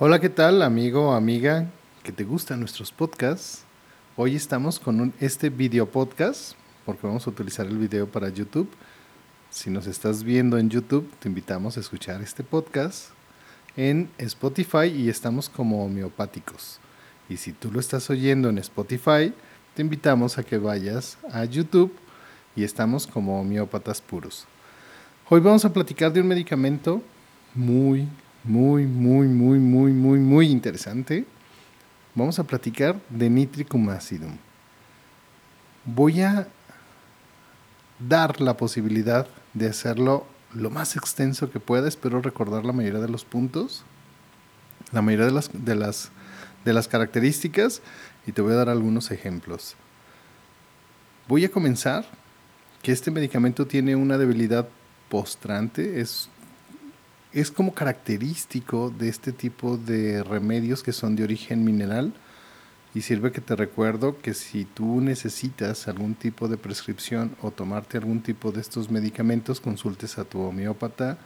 Hola, ¿qué tal, amigo amiga que te gustan nuestros podcasts? Hoy estamos con este video podcast, porque vamos a utilizar el video para YouTube. Si nos estás viendo en YouTube, te invitamos a escuchar este podcast en Spotify y estamos como homeopáticos. Y si tú lo estás oyendo en Spotify, te invitamos a que vayas a YouTube y estamos como homeópatas puros. Hoy vamos a platicar de un medicamento muy, muy, muy, muy, muy, muy, muy interesante. Vamos a platicar de Nitricum acidum. Voy a dar la posibilidad de hacerlo lo más extenso que pueda. Espero recordar la mayoría de los puntos, la mayoría de las, de las, de las características y te voy a dar algunos ejemplos. Voy a comenzar que este medicamento tiene una debilidad postrante, es, es como característico de este tipo de remedios que son de origen mineral y sirve que te recuerdo que si tú necesitas algún tipo de prescripción o tomarte algún tipo de estos medicamentos, consultes a tu homeópata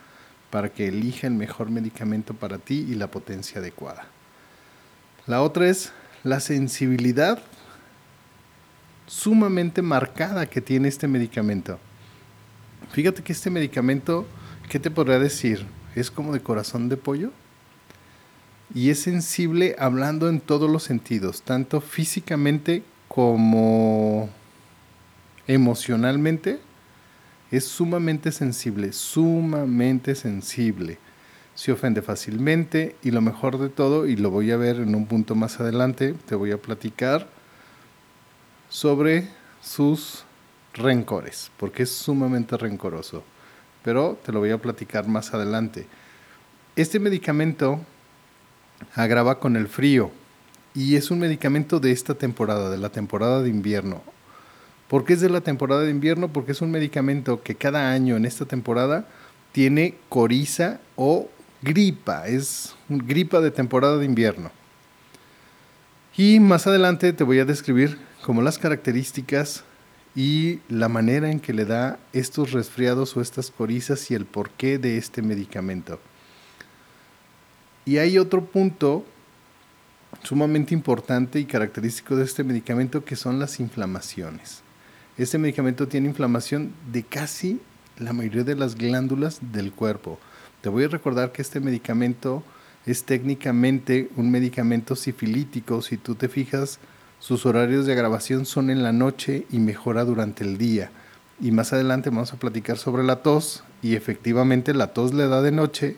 para que elija el mejor medicamento para ti y la potencia adecuada. La otra es la sensibilidad sumamente marcada que tiene este medicamento. Fíjate que este medicamento, ¿qué te podría decir? Es como de corazón de pollo y es sensible hablando en todos los sentidos, tanto físicamente como emocionalmente. Es sumamente sensible, sumamente sensible. Se ofende fácilmente y lo mejor de todo, y lo voy a ver en un punto más adelante, te voy a platicar sobre sus rencores, porque es sumamente rencoroso. Pero te lo voy a platicar más adelante. Este medicamento agrava con el frío y es un medicamento de esta temporada, de la temporada de invierno. ¿Por qué es de la temporada de invierno? Porque es un medicamento que cada año en esta temporada tiene coriza o gripa, es gripa de temporada de invierno. Y más adelante te voy a describir como las características y la manera en que le da estos resfriados o estas corizas y el porqué de este medicamento. Y hay otro punto sumamente importante y característico de este medicamento que son las inflamaciones. Este medicamento tiene inflamación de casi la mayoría de las glándulas del cuerpo. Te voy a recordar que este medicamento es técnicamente un medicamento sifilítico. Si tú te fijas, sus horarios de agravación son en la noche y mejora durante el día. Y más adelante vamos a platicar sobre la tos y efectivamente la tos le da de noche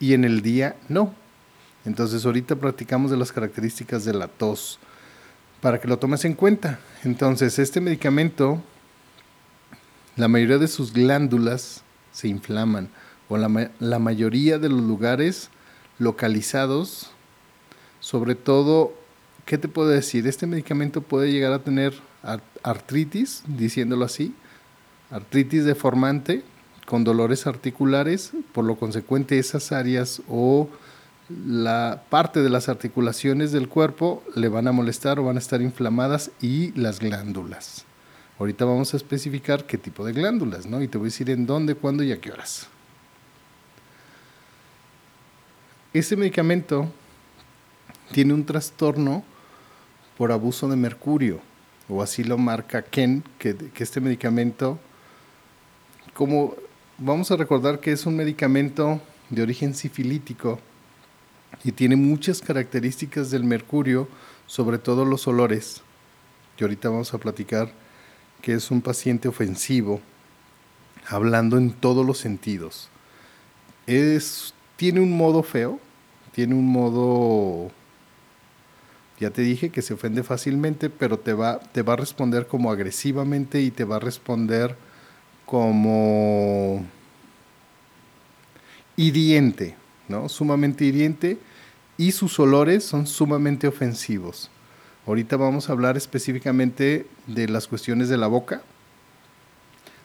y en el día no. Entonces ahorita practicamos de las características de la tos para que lo tomes en cuenta. Entonces este medicamento, la mayoría de sus glándulas se inflaman o la, la mayoría de los lugares localizados, sobre todo, ¿qué te puedo decir? Este medicamento puede llegar a tener artritis, diciéndolo así, artritis deformante con dolores articulares, por lo consecuente esas áreas o la parte de las articulaciones del cuerpo le van a molestar o van a estar inflamadas y las glándulas. Ahorita vamos a especificar qué tipo de glándulas, ¿no? Y te voy a decir en dónde, cuándo y a qué horas. Ese medicamento tiene un trastorno por abuso de mercurio, o así lo marca Ken, que, este medicamento, como vamos a recordar que es un medicamento de origen sifilítico, y tiene muchas características del mercurio, sobre todo los olores, que ahorita vamos a platicar, que es un paciente ofensivo, hablando en todos los sentidos. Es, tiene un modo feo, tiene un modo, ya te dije que se ofende fácilmente, pero te va, te va a responder como agresivamente y te va a responder como hiriente, ¿no? Sumamente hiriente y sus olores son sumamente ofensivos. Ahorita vamos a hablar específicamente de las cuestiones de la boca,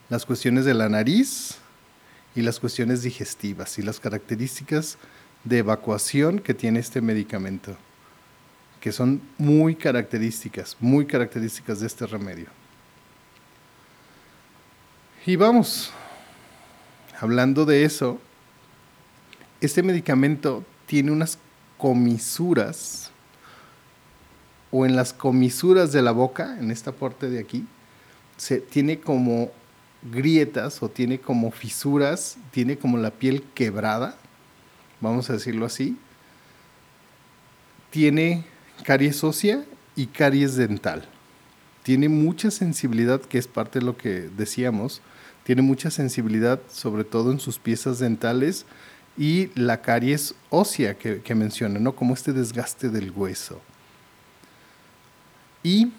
las cuestiones de la nariz y las cuestiones digestivas y las características de evacuación que tiene este medicamento, que son muy características, muy características de este remedio. Y vamos, hablando de eso, este medicamento tiene unas comisuras o en las comisuras de la boca, en esta parte de aquí, se tiene como grietas o tiene como fisuras, tiene como la piel quebrada, vamos a decirlo así. Tiene caries ósea y caries dental. Tiene mucha sensibilidad, que es parte de lo que decíamos, tiene mucha sensibilidad sobre todo en sus piezas dentales y la caries ósea que, que menciona, ¿no? Como este desgaste del hueso. Y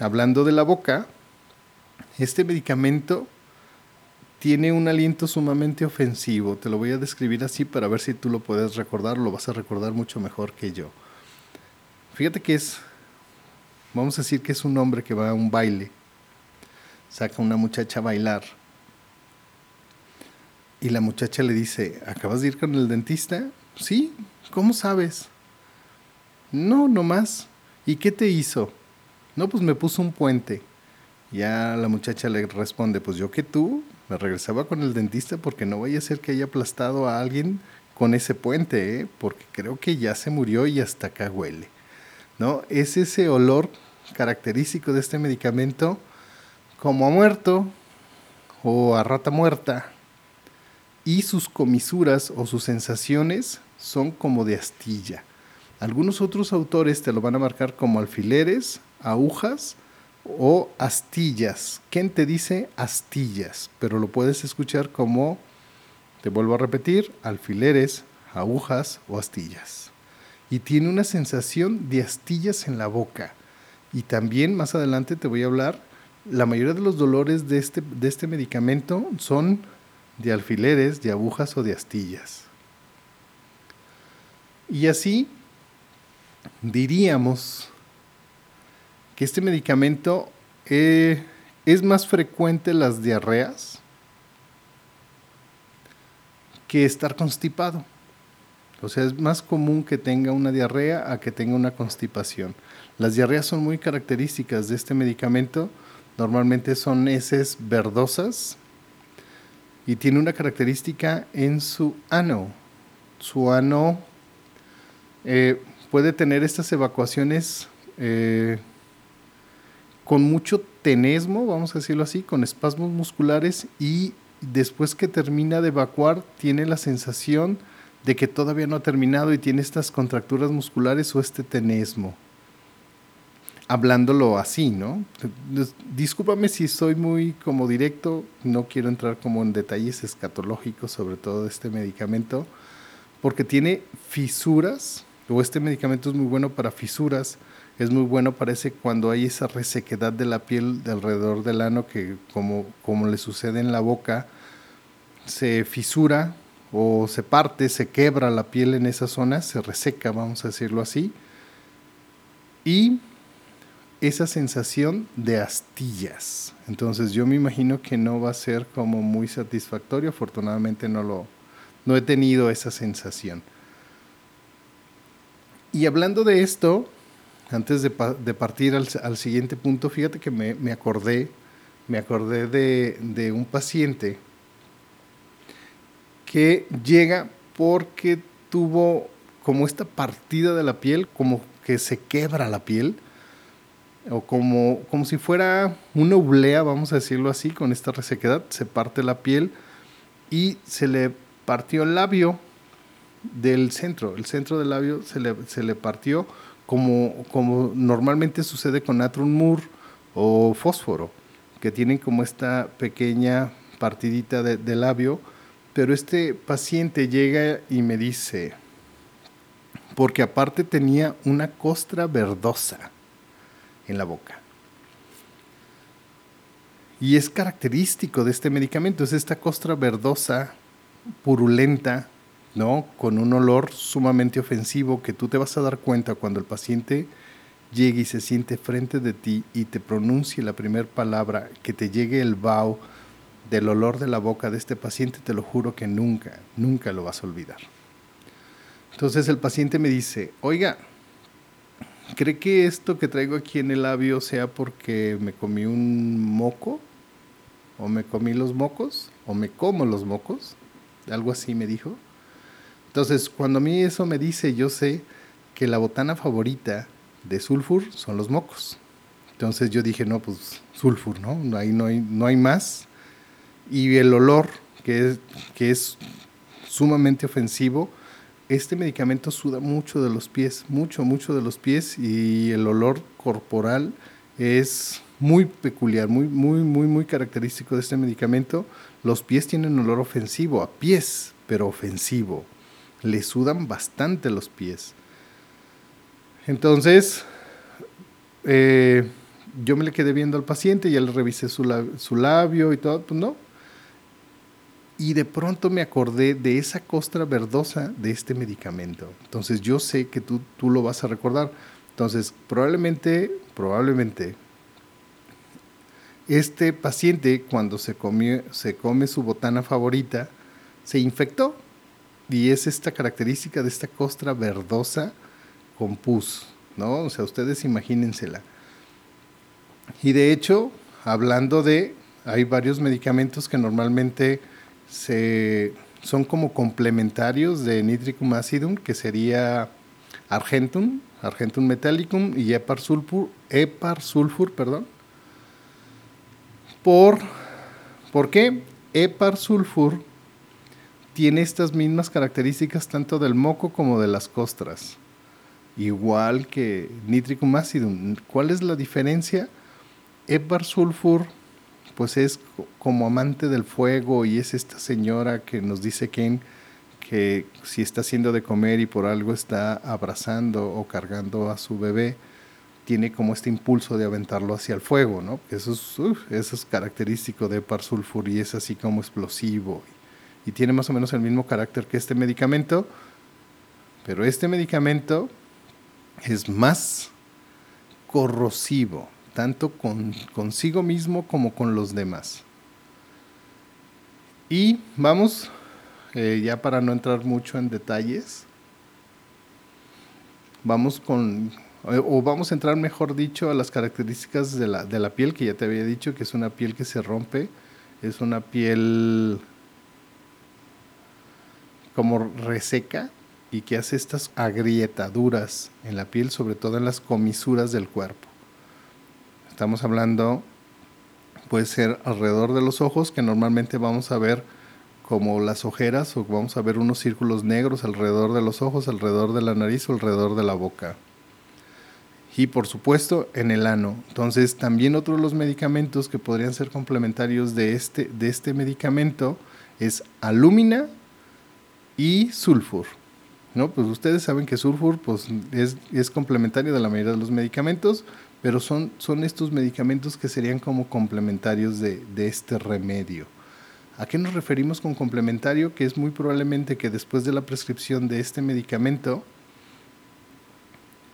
hablando de la boca, este medicamento tiene un aliento sumamente ofensivo. Te lo voy a describir así para ver si tú lo puedes recordar, lo vas a recordar mucho mejor que yo. Fíjate que es, vamos a decir que es un hombre que va a un baile, saca a una muchacha a bailar y la muchacha le dice, ¿acabas de ir con el dentista? Sí, ¿cómo sabes? No, no más. ¿Y qué te hizo? No, pues me puso un puente. Ya la muchacha le responde, pues yo que tú, me regresaba con el dentista porque no vaya a ser que haya aplastado a alguien con ese puente, ¿eh? porque creo que ya se murió y hasta acá huele. ¿No? Es ese olor característico de este medicamento como a muerto o a rata muerta y sus comisuras o sus sensaciones son como de astilla. Algunos otros autores te lo van a marcar como alfileres, agujas o astillas. ¿Quién te dice astillas? Pero lo puedes escuchar como, te vuelvo a repetir, alfileres, agujas o astillas. Y tiene una sensación de astillas en la boca. Y también más adelante te voy a hablar, la mayoría de los dolores de este, de este medicamento son de alfileres, de agujas o de astillas. Y así diríamos que este medicamento eh, es más frecuente las diarreas que estar constipado. O sea, es más común que tenga una diarrea a que tenga una constipación. Las diarreas son muy características de este medicamento. Normalmente son heces verdosas, y tiene una característica en su ano. Su ano eh, puede tener estas evacuaciones eh, con mucho tenesmo, vamos a decirlo así, con espasmos musculares y después que termina de evacuar tiene la sensación de que todavía no ha terminado y tiene estas contracturas musculares o este tenesmo hablándolo así, ¿no? Discúlpame si soy muy como directo, no quiero entrar como en detalles escatológicos sobre todo de este medicamento, porque tiene fisuras, o este medicamento es muy bueno para fisuras, es muy bueno parece cuando hay esa resequedad de la piel de alrededor del ano que como, como le sucede en la boca, se fisura o se parte, se quebra la piel en esa zona, se reseca, vamos a decirlo así. Y esa sensación de astillas. Entonces yo me imagino que no va a ser como muy satisfactorio. Afortunadamente no lo no he tenido esa sensación. Y hablando de esto, antes de, partir al, siguiente punto, fíjate que me, acordé, me acordé de, de un paciente que llega porque tuvo como esta partida de la piel, como que se quebra la piel o como, como si fuera una oblea, vamos a decirlo así, con esta resequedad, se parte la piel y se le partió el labio del centro, el centro del labio se le, se le partió como, como normalmente sucede con natron mur o fósforo, que tienen como esta pequeña partidita de, de labio, pero este paciente llega y me dice, porque aparte tenía una costra verdosa, en la boca. Y es característico de este medicamento, es esta costra verdosa, purulenta, ¿no? Con un olor sumamente ofensivo que tú te vas a dar cuenta cuando el paciente llegue y se siente frente de ti y te pronuncie la primera palabra, que te llegue el vaho del olor de la boca de este paciente, te lo juro que nunca, nunca lo vas a olvidar. Entonces el paciente me dice, oiga, ¿Cree que esto que traigo aquí en el labio sea porque me comí un moco? ¿O me comí los mocos? ¿O me como los mocos? Algo así me dijo. Entonces, cuando a mí eso me dice, yo sé que la botana favorita de sulfur son los mocos. Entonces yo dije, no, pues sulfur, ¿no? Ahí no hay, no hay más. Y el olor, que es, que es sumamente ofensivo, este medicamento suda mucho de los pies, mucho, mucho de los pies y el olor corporal es muy peculiar, muy, muy, muy, muy característico de este medicamento. Los pies tienen olor ofensivo, a pies, pero ofensivo. Le sudan bastante los pies. Entonces, eh, yo me le quedé viendo al paciente, ya le revisé su, su labio y todo, pues no. Y de pronto me acordé de esa costra verdosa de este medicamento. Entonces yo sé que tú, tú lo vas a recordar. Entonces, probablemente, probablemente, este paciente cuando se, se come su botana favorita, se infectó. Y es esta característica de esta costra verdosa con pus, ¿no? O sea, ustedes imagínensela. Y de hecho, hablando de, hay varios medicamentos que normalmente son como complementarios de Nitricum acidum, que sería Argentum, Argentum metallicum y Epar sulfur perdón, por, ¿Por qué? Epar sulfur tiene estas mismas características tanto del moco como de las costras, igual que Nitricum acidum. ¿Cuál es la diferencia? Epar sulfur pues es como amante del fuego y es esta señora que nos dice Ken que si está haciendo de comer y por algo está abrazando o cargando a su bebé, tiene como este impulso de aventarlo hacia el fuego, ¿no? Eso es, eso es característico de Parsulfur y es así como explosivo y, y tiene más o menos el mismo carácter que este medicamento, pero este medicamento es más corrosivo, tanto con, consigo mismo como con los demás. Y vamos, eh, ya para no entrar mucho en detalles, vamos con eh, o vamos a entrar, mejor dicho, a las características de la, de la piel, que ya te había dicho que es una piel que se rompe, es una piel como reseca y que hace estas agrietaduras en la piel, sobre todo en las comisuras del cuerpo. Estamos hablando, puede ser alrededor de los ojos, que normalmente vamos a ver como las ojeras o vamos a ver unos círculos negros alrededor de los ojos, alrededor de la nariz o alrededor de la boca y por supuesto en el ano. Entonces también otro de los medicamentos que podrían ser complementarios de este, de este medicamento es alúmina y sulfur. ¿no? Pues ustedes saben que sulfur pues, es, es, complementario de la mayoría de los medicamentos, pero son, son estos medicamentos que serían como complementarios de, de este remedio. ¿A qué nos referimos con complementario? Que es muy probablemente que después de la prescripción de este medicamento,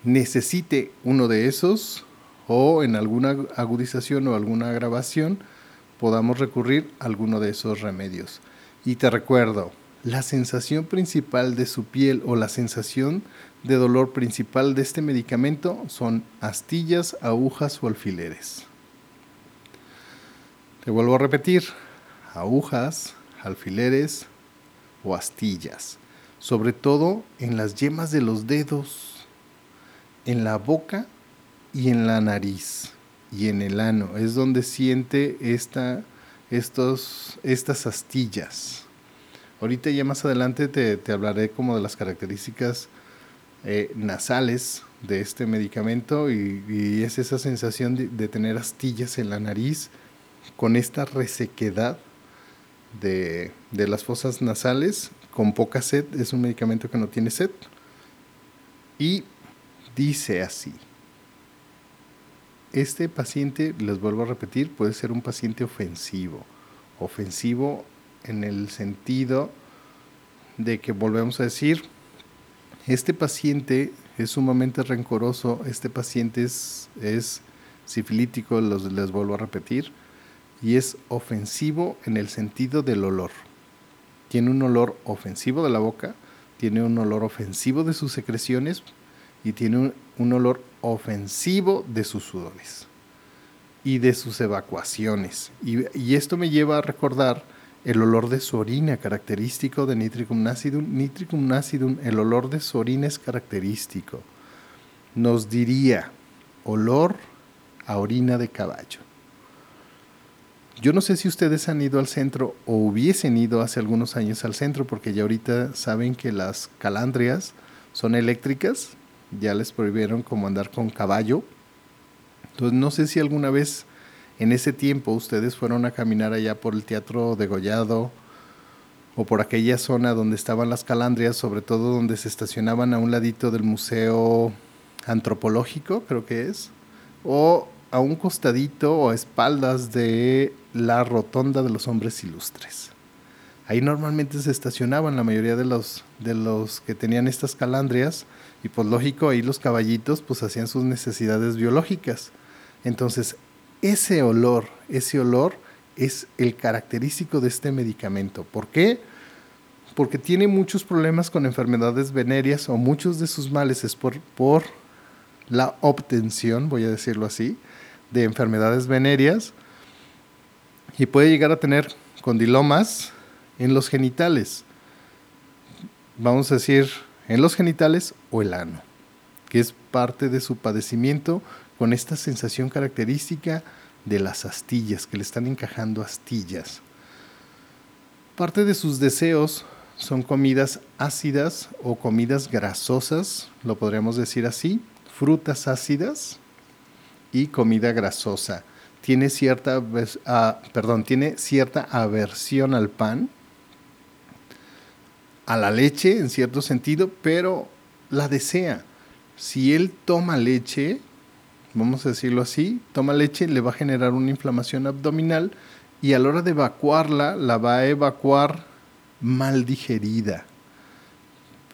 necesite uno de esos o en alguna agudización o alguna agravación podamos recurrir a alguno de esos remedios. Y te recuerdo, la sensación principal de su piel o la sensación de dolor principal de este medicamento son astillas, agujas o alfileres. Te vuelvo a repetir, agujas, alfileres o astillas, sobre todo en las yemas de los dedos en la boca y en la nariz y en el ano. Es donde siente esta, estos, estas astillas. Ahorita ya más adelante te, hablaré como de las características eh, nasales de este medicamento y, es esa sensación de, de, tener astillas en la nariz con esta resequedad de, de las fosas nasales con poca sed. Es un medicamento que no tiene sed. Y dice así. Este paciente, les vuelvo a repetir, puede ser un paciente ofensivo. Ofensivo en el sentido de que volvemos a decir, este paciente es sumamente rencoroso, este paciente es, es sifilítico, los, les vuelvo a repetir, y es ofensivo en el sentido del olor. Tiene un olor ofensivo de la boca, tiene un olor ofensivo de sus secreciones, y tiene un, olor ofensivo de sus sudores y de sus evacuaciones. Y, esto me lleva a recordar el olor de su orina, característico de Nitricum acidum. Nitricum acidum, el olor de su orina es característico. Nos diría olor a orina de caballo. Yo no sé si ustedes han ido al centro o hubiesen ido hace algunos años al centro, porque ya ahorita saben que las calandrias son eléctricas, ya les prohibieron como andar con caballo. Entonces no sé si alguna vez en ese tiempo ustedes fueron a caminar allá por el Teatro de Gollado o por aquella zona donde estaban las calandrias, sobre todo donde se estacionaban a un ladito del Museo Antropológico, creo que es, o a un costadito o a espaldas de la Rotonda de los Hombres Ilustres. Ahí normalmente se estacionaban la mayoría de los, de los que tenían estas calandrias y pues lógico, ahí los caballitos pues hacían sus necesidades biológicas. Entonces ese olor, ese olor es el característico de este medicamento. ¿Por qué? Porque tiene muchos problemas con enfermedades venéreas o muchos de sus males es por, por la obtención, voy a decirlo así, de enfermedades venéreas y puede llegar a tener condilomas en los genitales. Vamos a decir, en los genitales o el ano, que es parte de su padecimiento con esta sensación característica de las astillas, que le están encajando astillas. Parte de sus deseos son comidas ácidas o comidas grasosas, lo podríamos decir así, frutas ácidas y comida grasosa. Tiene cierta, ah, perdón, tiene cierta aversión al pan, a la leche en cierto sentido, pero la desea. Si él toma leche, vamos a decirlo así, toma leche, le va a generar una inflamación abdominal y a la hora de evacuarla, la va a evacuar mal digerida,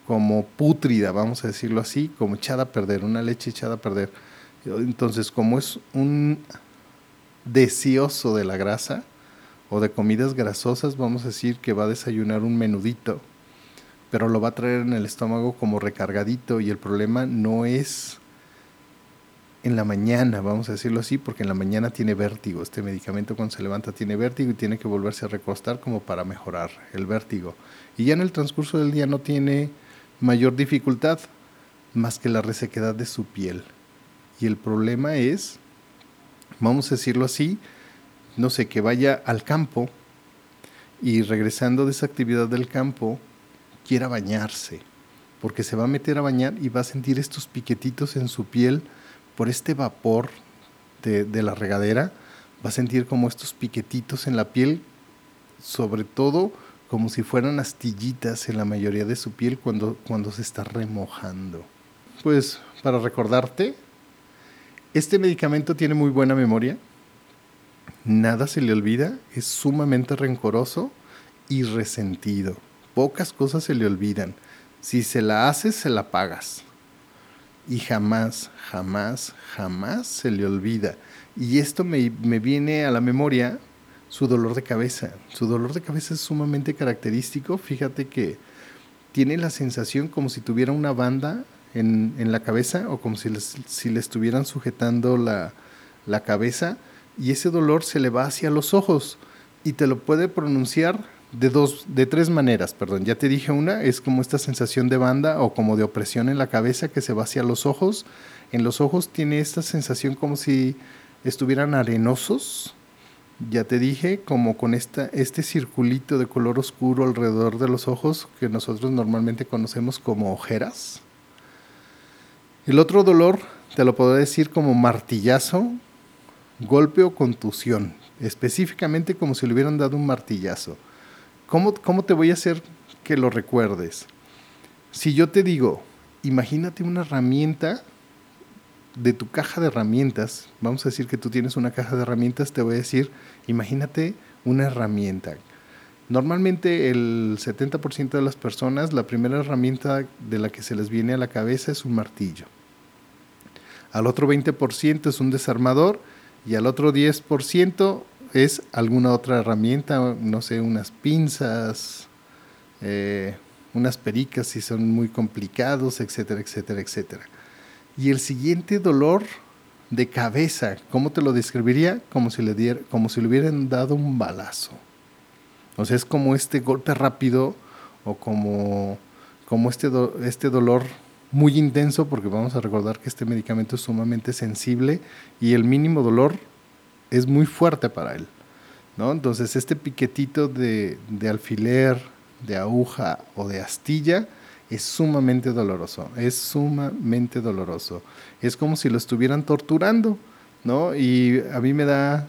como pútrida, vamos a decirlo así, como echada a perder, una leche echada a perder. Entonces, como es un deseoso de la grasa o de comidas grasosas, vamos a decir que va a desayunar un menudito, pero lo va a traer en el estómago como recargadito y el problema no es en la mañana, vamos a decirlo así, porque en la mañana tiene vértigo. Este medicamento cuando se levanta tiene vértigo y tiene que volverse a recostar como para mejorar el vértigo. Y ya en el transcurso del día no tiene mayor dificultad más que la resequedad de su piel. Y el problema es, vamos a decirlo así, no sé, que vaya al campo y regresando de esa actividad del campo, quiera bañarse, porque se va a meter a bañar y va a sentir estos piquetitos en su piel por este vapor de, la regadera, va a sentir como estos piquetitos en la piel, sobre todo como si fueran astillitas en la mayoría de su piel cuando, cuando se está remojando. Pues para recordarte, este medicamento tiene muy buena memoria, nada se le olvida, es sumamente rencoroso y resentido. Pocas cosas se le olvidan. Si se la haces, se la pagas y jamás, jamás, jamás se le olvida. Y esto me, viene a la memoria su dolor de cabeza. Su dolor de cabeza es sumamente característico. Fíjate que tiene la sensación como si tuviera una banda en, la cabeza o como si, si le estuvieran sujetando la, la cabeza y ese dolor se le va hacia los ojos y te lo puede pronunciar de dos, de tres maneras, perdón. Ya te dije una, es como esta sensación de banda o como de opresión en la cabeza que se va hacia los ojos. En los ojos tiene esta sensación como si estuvieran arenosos. Ya te dije, como con esta, este circulito de color oscuro alrededor de los ojos que nosotros normalmente conocemos como ojeras. El otro dolor te lo puedo decir como martillazo, golpe o contusión, específicamente como si le hubieran dado un martillazo. ¿Cómo, te voy a hacer que lo recuerdes? Si yo te digo, imagínate una herramienta de tu caja de herramientas, vamos a decir que tú tienes una caja de herramientas, te voy a decir, imagínate una herramienta. Normalmente el 70% de las personas, la primera herramienta de la que se les viene a la cabeza es un martillo. Al otro 20% es un desarmador y al otro 10% es alguna otra herramienta, no sé, unas pinzas, eh, unas pericas si son muy complicados, etcétera, etcétera, etcétera. Y el siguiente dolor de cabeza, ¿cómo te lo describiría? Como si le, diera, como si le hubieran dado un balazo. O sea, es como este golpe rápido o como, como este, este dolor muy intenso, porque vamos a recordar que este medicamento es sumamente sensible y el mínimo dolor es muy fuerte para él. ¿no? Entonces, este piquetito de, de alfiler, de aguja o de astilla es sumamente doloroso, es sumamente doloroso. Es como si lo estuvieran torturando, ¿no? Y a mí me da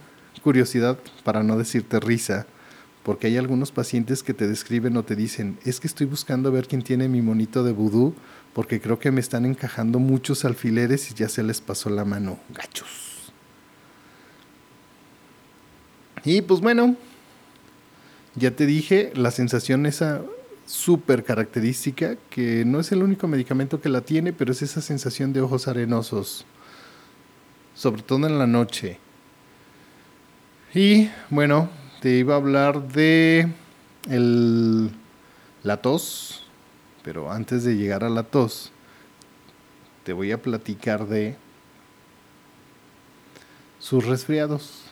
curiosidad, para no decirte risa, porque hay algunos pacientes que te describen o te dicen, es que estoy buscando ver quién tiene mi monito de vudú, porque creo que me están encajando muchos alfileres y ya se les pasó la mano, gachos. Y pues bueno, ya te dije, la sensación esa súper característica, que no es el único medicamento que la tiene, pero es esa sensación de ojos arenosos, sobre todo en la noche. Y bueno, te iba a hablar de el, la tos, pero antes de llegar a la tos, te voy a platicar de sus resfriados,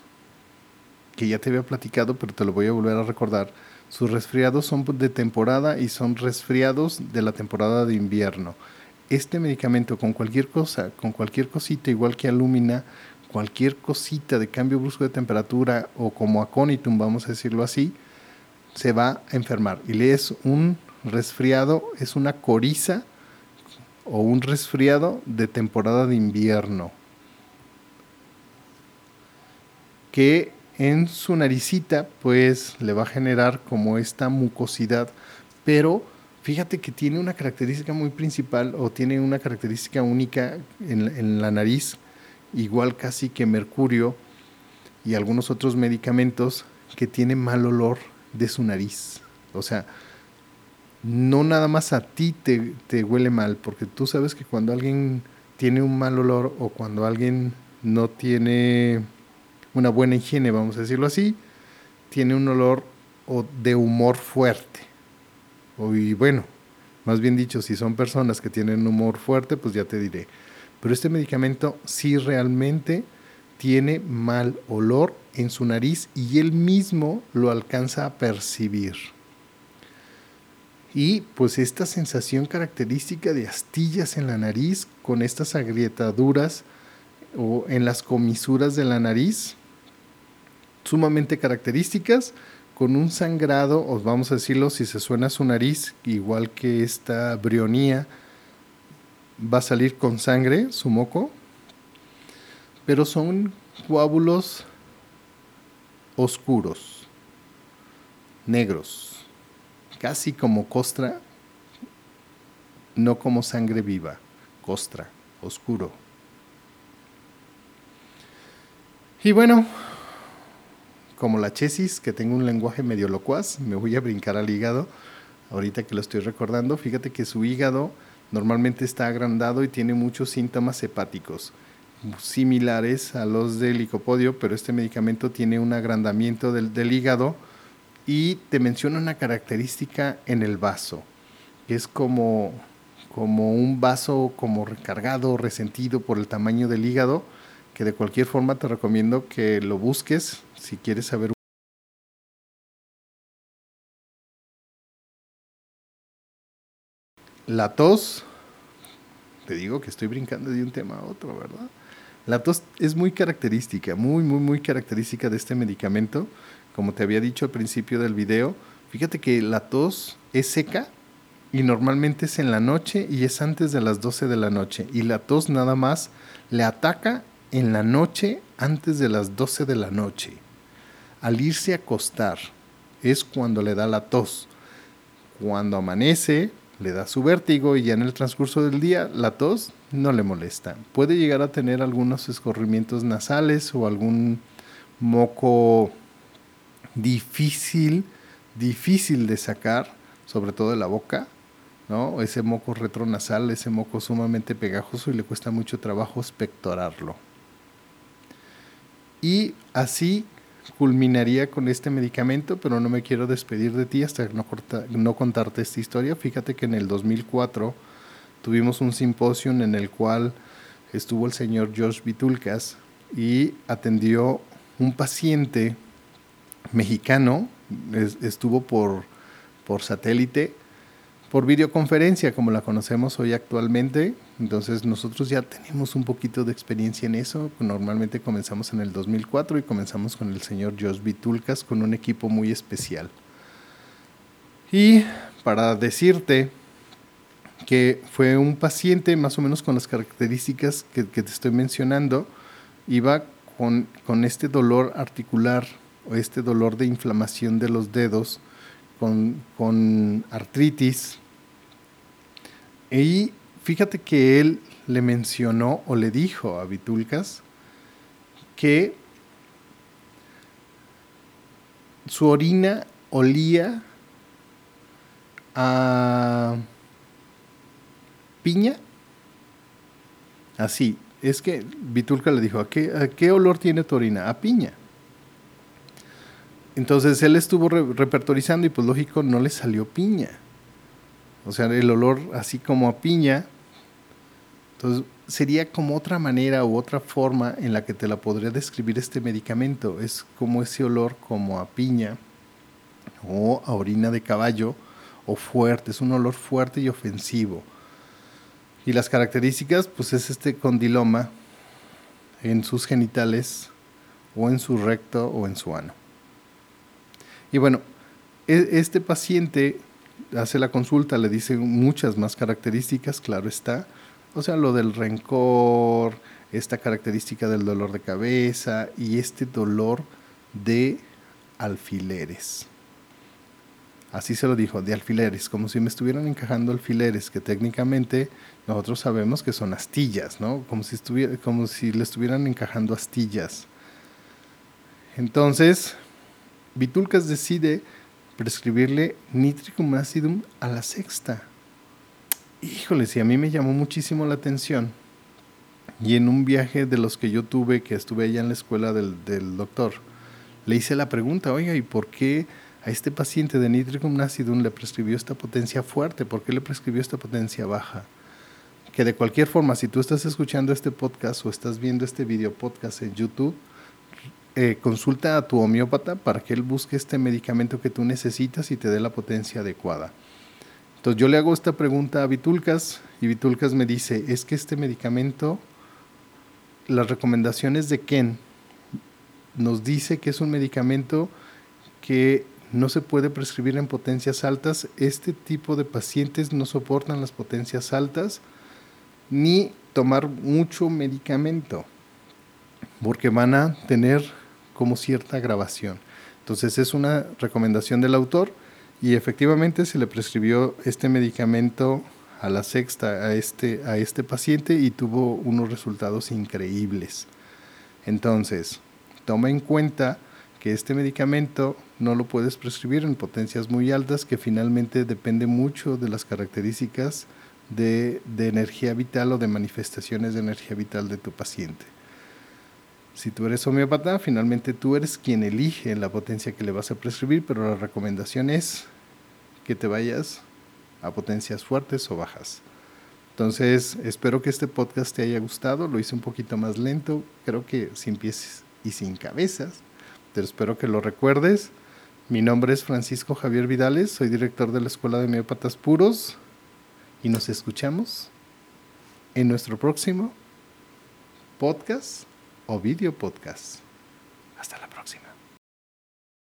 que ya te había platicado, pero te lo voy a volver a recordar sus resfriados son de temporada y son resfriados de la temporada de invierno. Este medicamento con cualquier cosa, con cualquier cosita, igual que alumina, cualquier cosita de cambio brusco de temperatura o como aconitum, vamos a decirlo así, se va a enfermar. Y le es un resfriado, es una coriza o un resfriado de temporada de invierno. Que en su naricita pues le va a generar como esta mucosidad, pero fíjate que tiene una característica muy principal o tiene una característica única en, la nariz, igual casi que mercurio y algunos otros medicamentos que tiene mal olor de su nariz. O sea, no nada más a ti te, te, huele mal, porque tú sabes que cuando alguien tiene un mal olor o cuando alguien no tiene una buena higiene, vamos a decirlo así, tiene un olor de humor fuerte. Y bueno, más bien dicho, si son personas que tienen humor fuerte, pues ya te diré. Pero este medicamento sí realmente tiene mal olor en su nariz y él mismo lo alcanza a percibir. Y pues esta sensación característica de astillas en la nariz con estas agrietaduras o en las comisuras de la nariz, sumamente características, con un sangrado, os vamos a decirlo, si se suena su nariz, igual que esta brionía, va a salir con sangre, su moco, pero son coágulos oscuros, negros, casi como costra, no como sangre viva, costra, oscuro. Y bueno, como la chesis, que tengo un lenguaje medio locuaz, me voy a brincar al hígado. Ahorita que lo estoy recordando, fíjate que su hígado normalmente está agrandado y tiene muchos síntomas hepáticos similares a los del licopodio, pero este medicamento tiene un agrandamiento del, del hígado y te menciona una característica en el vaso, que es como, como un vaso como recargado, resentido por el tamaño del hígado, que de cualquier forma te recomiendo que lo busques si quieres saber La tos, te digo que estoy brincando de un tema a otro, ¿verdad? La tos es muy característica, muy, muy, muy característica de este medicamento. Como te había dicho al principio del video, fíjate que la tos es seca y normalmente es en la noche y es antes de las 12 de la noche. Y la tos nada más le ataca en la noche antes de las 12 de la noche. Al irse a acostar es cuando le da la tos. Cuando amanece, le da su vértigo y ya en el transcurso del día la tos no le molesta. Puede llegar a tener algunos escorrimientos nasales o algún moco difícil, difícil de sacar, sobre todo de la boca, ¿no? Ese moco retronasal, ese moco sumamente pegajoso y le cuesta mucho trabajo espectorarlo. Y así culminaría con este medicamento, pero no me quiero despedir de ti hasta no, no contarte esta historia. Fíjate que en el 2004 tuvimos un simposio en el cual estuvo el señor Josh Vitulcas y atendió un paciente mexicano estuvo por, por satélite, por videoconferencia, como la conocemos hoy actualmente. Entonces nosotros ya tenemos un poquito de experiencia en eso. Normalmente comenzamos en el 2004 y comenzamos con el señor Josh Vitulcas con un equipo muy especial. Y para decirte que fue un paciente más o menos con las características que, te estoy mencionando, iba con, con, este dolor articular o este dolor de inflamación de los dedos, con, con artritis. Y fíjate que él le mencionó o le dijo a Vitulcas que su orina olía a piña. Así, es que Vitulca le dijo, ¿a qué, qué olor tiene tu orina? A piña. Entonces él estuvo repertorizando y pues lógico no le salió piña. O sea, el olor así como a piña. Entonces sería como otra manera u otra forma en la que te la podría describir este medicamento. Es como ese olor como a piña o a orina de caballo o fuerte, es un olor fuerte y ofensivo. Y las características, pues es este condiloma en sus genitales o en su recto o en su ano. Y bueno, e, este paciente hace la consulta, le dice muchas más características, claro está. O sea, lo del rencor, esta característica del dolor de cabeza y este dolor de alfileres. Así se lo dijo, de alfileres, como si me estuvieran encajando alfileres, que técnicamente nosotros sabemos que son astillas, ¿no? Como si, estuviera, como si le estuvieran encajando astillas. Entonces, Vitulcas decide prescribirle nitricum acidum a la sexta. Híjole, sí, a mí me llamó muchísimo la atención. Y en un viaje de los que yo tuve, que estuve allá en la escuela del, del doctor, le hice la pregunta, oiga, ¿y por qué a este paciente de nitricum acidum le prescribió esta potencia fuerte, ¿por qué le prescribió esta potencia baja? Que de cualquier forma, si tú estás escuchando este podcast o estás viendo este video podcast en YouTube, eh, consulta a tu homeópata para que él busque este medicamento que tú necesitas y te dé la potencia adecuada. Entonces yo le hago esta pregunta a Vitulcas y Vitulcas me dice, es que este medicamento, las recomendaciones de Ken nos dice que es un medicamento que no se puede prescribir en potencias altas. Este tipo de pacientes no soportan las potencias altas ni tomar mucho medicamento porque van a tener como cierta agravación. Entonces es una recomendación del autor y efectivamente se le prescribió este medicamento a la sexta a este, a este paciente y tuvo unos resultados increíbles. Entonces, toma en cuenta que este medicamento no lo puedes prescribir en potencias muy altas, que finalmente depende mucho de las características de, de, energía vital o de manifestaciones de energía vital de tu paciente. Si tú eres homeópata, finalmente tú eres quien elige la potencia que le vas a prescribir, pero la recomendación es que te vayas a potencias fuertes o bajas. Entonces, espero que este podcast te haya gustado. Lo hice un poquito más lento, creo que sin pies y sin cabezas, pero espero que lo recuerdes. Mi nombre es Francisco Javier Vidales, soy director de la Escuela de Homeópatas Puros y nos escuchamos en nuestro próximo podcast o video podcast. Hasta la próxima.